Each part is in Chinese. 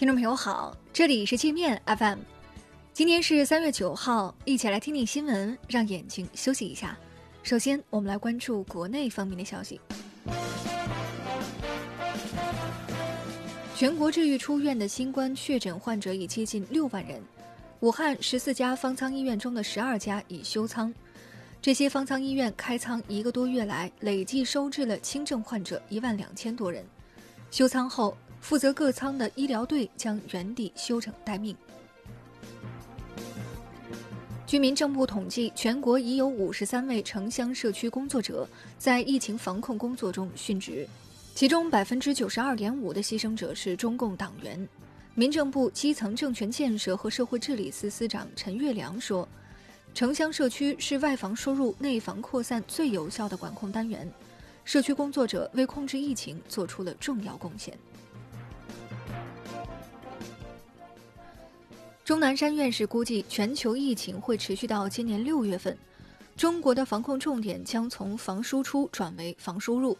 听众朋友好，这里是界面 FM，今天是三月九号，一起来听听新闻，让眼睛休息一下。首先，我们来关注国内方面的消息。全国治愈出院的新冠确诊患者已接近六万人，武汉十四家方舱医院中的十二家已休舱。这些方舱医院开仓一个多月来，累计收治了轻症患者一万两千多人。休舱后，负责各舱的医疗队将原地休整待命。据民政部统计，全国已有五十三位城乡社区工作者在疫情防控工作中殉职，其中百分之九十二点五的牺牲者是中共党员。民政部基层政权建设和社会治理司司长陈月良说。城乡社区是外防输入、内防扩散最有效的管控单元，社区工作者为控制疫情做出了重要贡献。钟南山院士估计，全球疫情会持续到今年六月份，中国的防控重点将从防输出转为防输入。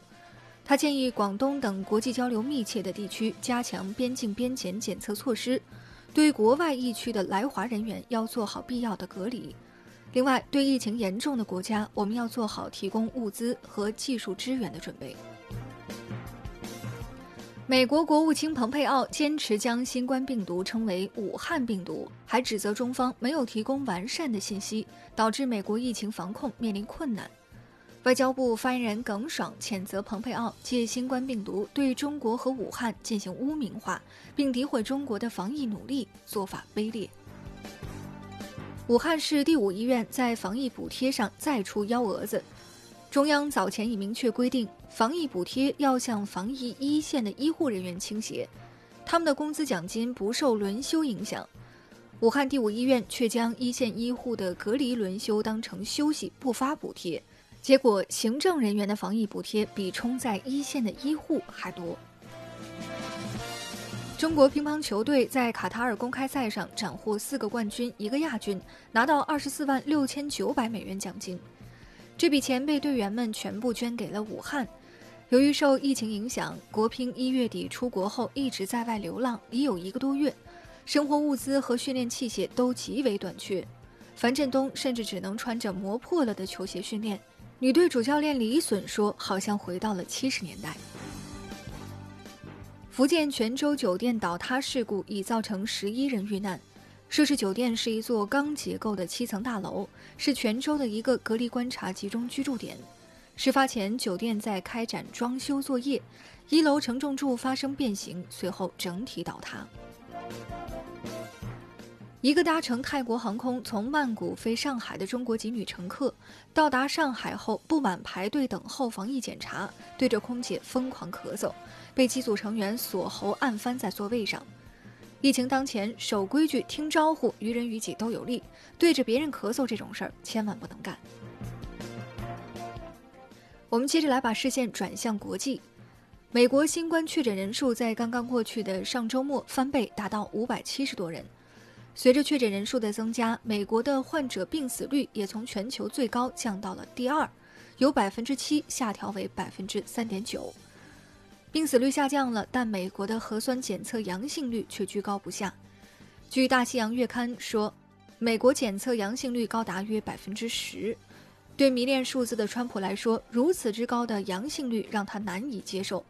他建议广东等国际交流密切的地区加强边境边检检测措施，对国外疫区的来华人员要做好必要的隔离。另外，对疫情严重的国家，我们要做好提供物资和技术支援的准备。美国国务卿蓬佩奥坚持将新冠病毒称为“武汉病毒”，还指责中方没有提供完善的信息，导致美国疫情防控面临困难。外交部发言人耿爽谴责蓬佩奥借新冠病毒对中国和武汉进行污名化，并诋毁中国的防疫努力，做法卑劣。武汉市第五医院在防疫补贴上再出幺蛾子。中央早前已明确规定，防疫补贴要向防疫一线的医护人员倾斜，他们的工资奖金不受轮休影响。武汉第五医院却将一线医护的隔离轮休当成休息，不发补贴，结果行政人员的防疫补贴比冲在一线的医护还多。中国乒乓球队在卡塔尔公开赛上斩获四个冠军、一个亚军，拿到二十四万六千九百美元奖金。这笔钱被队员们全部捐给了武汉。由于受疫情影响，国乒一月底出国后一直在外流浪，已有一个多月，生活物资和训练器械都极为短缺。樊振东甚至只能穿着磨破了的球鞋训练。女队主教练李隼说：“好像回到了七十年代。”福建泉州酒店倒塌事故已造成十一人遇难。涉事酒店是一座钢结构的七层大楼，是泉州的一个隔离观察集中居住点。事发前，酒店在开展装修作业，一楼承重柱发生变形，随后整体倒塌。一个搭乘泰国航空从曼谷飞上海的中国籍女乘客，到达上海后不满排队等候防疫检查，对着空姐疯狂咳嗽，被机组成员锁喉按翻在座位上。疫情当前，守规矩、听招呼，于人于己都有利。对着别人咳嗽这种事儿，千万不能干。我们接着来把视线转向国际，美国新冠确诊人数在刚刚过去的上周末翻倍，达到五百七十多人。随着确诊人数的增加，美国的患者病死率也从全球最高降到了第二，由百分之七下调为百分之三点九。病死率下降了，但美国的核酸检测阳性率却居高不下。据《大西洋月刊》说，美国检测阳性率高达约百分之十。对迷恋数字的川普来说，如此之高的阳性率让他难以接受。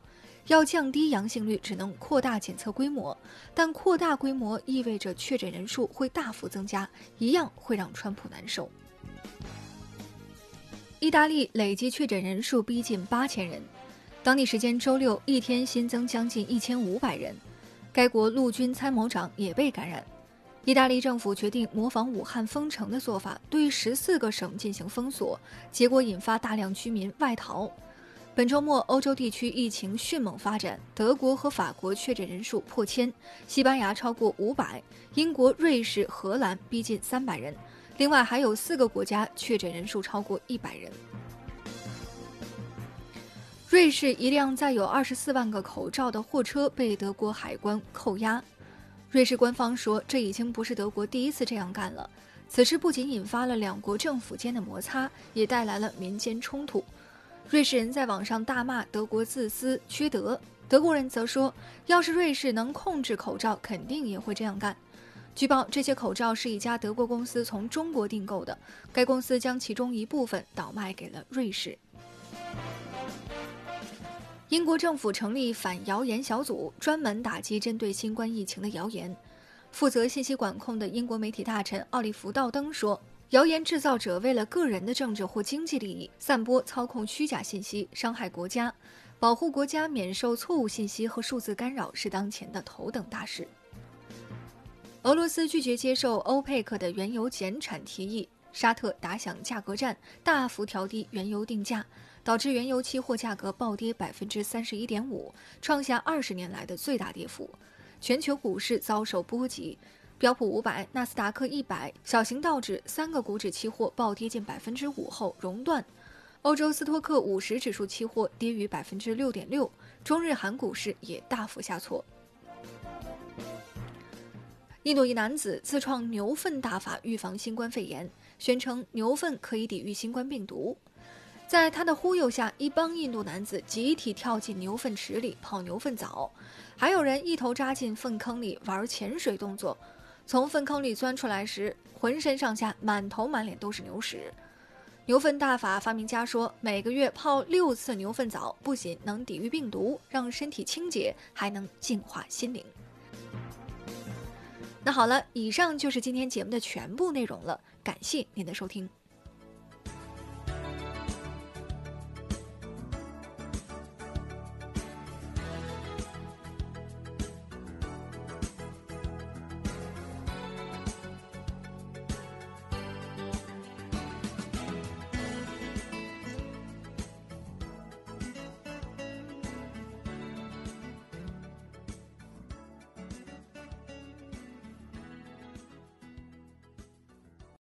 要降低阳性率，只能扩大检测规模，但扩大规模意味着确诊人数会大幅增加，一样会让川普难受。意大利累计确诊人数逼近八千人，当地时间周六一天新增将近一千五百人，该国陆军参谋长也被感染。意大利政府决定模仿武汉封城的做法，对十四个省进行封锁，结果引发大量居民外逃。本周末，欧洲地区疫情迅猛发展，德国和法国确诊人数破千，西班牙超过五百，英国、瑞士、荷兰逼近三百人，另外还有四个国家确诊人数超过一百人。瑞士一辆载有二十四万个口罩的货车被德国海关扣押，瑞士官方说，这已经不是德国第一次这样干了。此事不仅引发了两国政府间的摩擦，也带来了民间冲突。瑞士人在网上大骂德国自私缺德，德国人则说，要是瑞士能控制口罩，肯定也会这样干。据报，这些口罩是一家德国公司从中国订购的，该公司将其中一部分倒卖给了瑞士。英国政府成立反谣言小组，专门打击针对新冠疫情的谣言。负责信息管控的英国媒体大臣奥利弗·道登说：“谣言制造者为了个人的政治或经济利益，散播操控虚假信息，伤害国家。保护国家免受错误信息和数字干扰是当前的头等大事。”俄罗斯拒绝接受欧佩克的原油减产提议，沙特打响价格战，大幅调低原油定价，导致原油期货价格暴跌百分之三十一点五，创下二十年来的最大跌幅。全球股市遭受波及，标普五百、纳斯达克一百、小型道指三个股指期货暴跌近百分之五后熔断，欧洲斯托克五十指数期货跌逾百分之六点六，中日韩股市也大幅下挫。印度一男子自创牛粪大法预防新冠肺炎，宣称牛粪可以抵御新冠病毒。在他的忽悠下，一帮印度男子集体跳进牛粪池里泡牛粪澡，还有人一头扎进粪坑里玩潜水动作。从粪坑里钻出来时，浑身上下满头满脸都是牛屎。牛粪大法发明家说，每个月泡六次牛粪澡，不仅能抵御病毒，让身体清洁，还能净化心灵。那好了，以上就是今天节目的全部内容了，感谢您的收听。